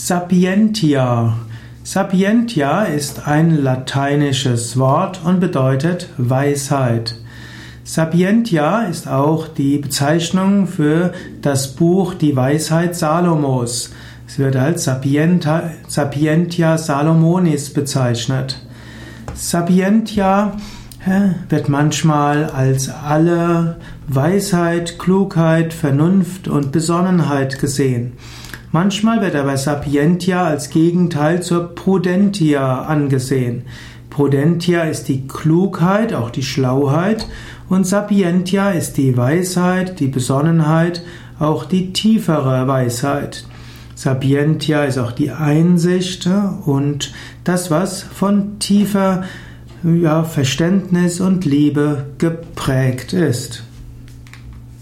Sapientia. Sapientia ist ein lateinisches Wort und bedeutet Weisheit. Sapientia ist auch die Bezeichnung für das Buch Die Weisheit Salomos. Es wird als Sapienta, Sapientia Salomonis bezeichnet. Sapientia wird manchmal als alle Weisheit, Klugheit, Vernunft und Besonnenheit gesehen. Manchmal wird aber Sapientia als Gegenteil zur Prudentia angesehen. Prudentia ist die Klugheit, auch die Schlauheit, und Sapientia ist die Weisheit, die Besonnenheit, auch die tiefere Weisheit. Sapientia ist auch die Einsicht und das, was von tiefer ja, Verständnis und Liebe geprägt ist.